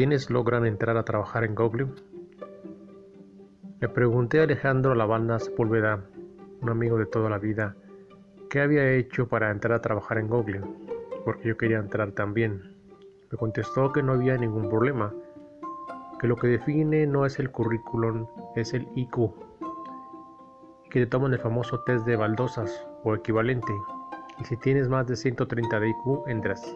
¿Quiénes logran entrar a trabajar en Google? Le pregunté a Alejandro Lavanda Sepúlveda, un amigo de toda la vida, qué había hecho para entrar a trabajar en Google, porque yo quería entrar también. Me contestó que no había ningún problema, que lo que define no es el currículum, es el IQ, que te toman el famoso test de baldosas o equivalente, y si tienes más de 130 de IQ, entras.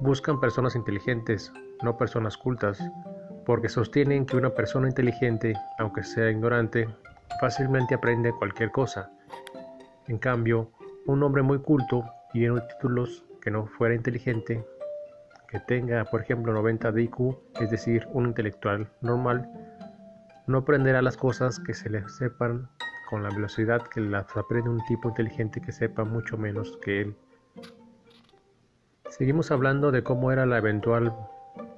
Buscan personas inteligentes, no personas cultas, porque sostienen que una persona inteligente, aunque sea ignorante, fácilmente aprende cualquier cosa. En cambio, un hombre muy culto y lleno títulos que no fuera inteligente, que tenga, por ejemplo, 90 de IQ, es decir, un intelectual normal, no aprenderá las cosas que se le sepan con la velocidad que las aprende un tipo inteligente que sepa mucho menos que él. Seguimos hablando de cómo era la eventual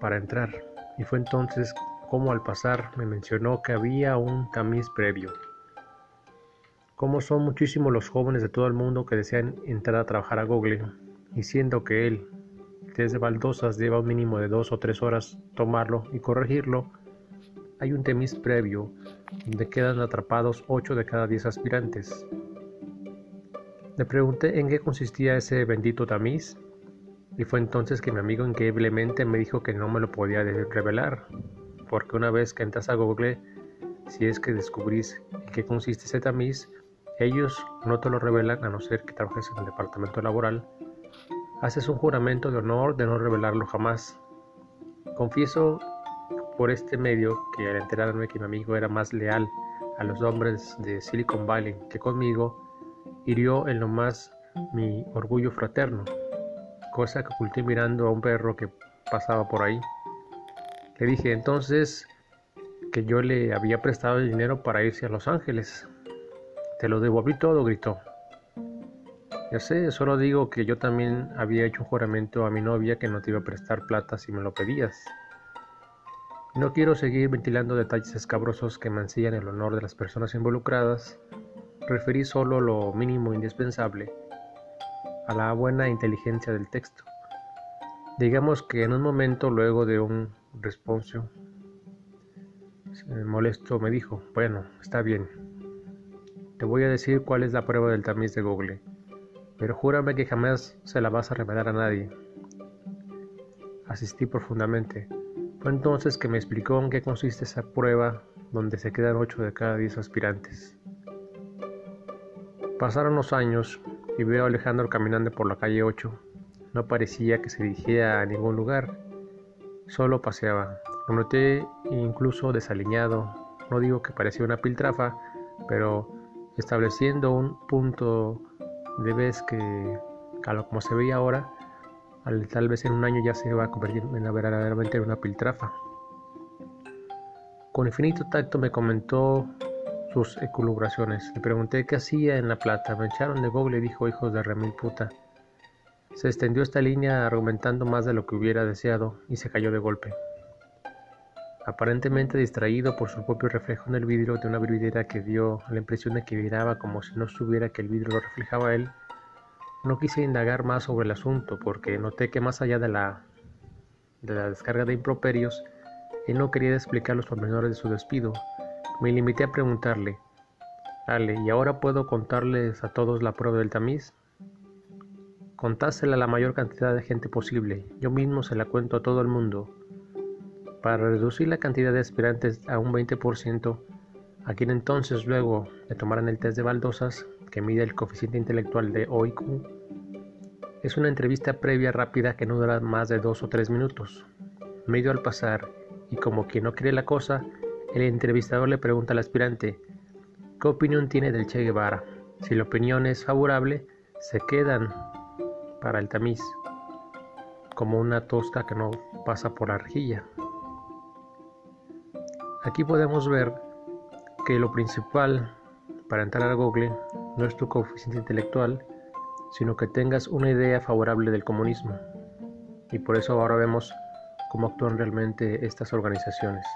para entrar, y fue entonces como al pasar me mencionó que había un tamiz previo. Como son muchísimos los jóvenes de todo el mundo que desean entrar a trabajar a Google, y siendo que él, desde baldosas, lleva un mínimo de dos o tres horas tomarlo y corregirlo, hay un tamiz previo donde quedan atrapados ocho de cada diez aspirantes. Le pregunté en qué consistía ese bendito tamiz y fue entonces que mi amigo increíblemente me dijo que no me lo podía revelar, porque una vez que entras a Google, si es que descubrís en qué consiste ese tamiz, ellos no te lo revelan a no ser que trabajes en el departamento laboral. Haces un juramento de honor de no revelarlo jamás. Confieso por este medio que al enterarme que mi amigo era más leal a los hombres de Silicon Valley que conmigo, hirió en lo más mi orgullo fraterno cosa que oculté mirando a un perro que pasaba por ahí. Le dije entonces que yo le había prestado el dinero para irse a Los Ángeles. Te lo devolví todo, gritó. Ya sé, solo digo que yo también había hecho un juramento a mi novia que no te iba a prestar plata si me lo pedías. No quiero seguir ventilando detalles escabrosos que mancillan el honor de las personas involucradas. Referí solo lo mínimo indispensable a la buena inteligencia del texto. Digamos que en un momento luego de un responso molesto me dijo, bueno, está bien, te voy a decir cuál es la prueba del tamiz de Google, pero júrame que jamás se la vas a revelar a nadie. Asistí profundamente. Fue entonces que me explicó en qué consiste esa prueba donde se quedan 8 de cada 10 aspirantes. Pasaron los años y veo a Alejandro caminando por la calle 8. No parecía que se dirigiera a ningún lugar, solo paseaba. Lo noté incluso desaliñado. No digo que parecía una piltrafa, pero estableciendo un punto de vez que, como se veía ahora, tal vez en un año ya se va a convertir en verdaderamente una piltrafa. Con infinito tacto me comentó sus eculibraciones. Le pregunté qué hacía en La Plata. Me echaron de Google y dijo hijos de remil puta. Se extendió esta línea argumentando más de lo que hubiera deseado y se cayó de golpe. Aparentemente distraído por su propio reflejo en el vidrio de una vidriera que dio la impresión de que viraba como si no estuviera que el vidrio lo reflejaba a él, no quise indagar más sobre el asunto porque noté que más allá de la, de la descarga de improperios, él no quería explicar los pormenores de su despido, me limité a preguntarle, Ale, ¿y ahora puedo contarles a todos la prueba del tamiz? Contásela a la mayor cantidad de gente posible, yo mismo se la cuento a todo el mundo. Para reducir la cantidad de aspirantes a un 20%, a quien entonces luego le tomaran el test de baldosas, que mide el coeficiente intelectual de OIQ, es una entrevista previa rápida que no dura más de dos o tres minutos. Medio al pasar, y como quien no quiere la cosa, el entrevistador le pregunta al aspirante, ¿qué opinión tiene del Che Guevara? Si la opinión es favorable, se quedan para el tamiz, como una tosta que no pasa por la rejilla. Aquí podemos ver que lo principal para entrar a Google no es tu coeficiente intelectual, sino que tengas una idea favorable del comunismo. Y por eso ahora vemos cómo actúan realmente estas organizaciones.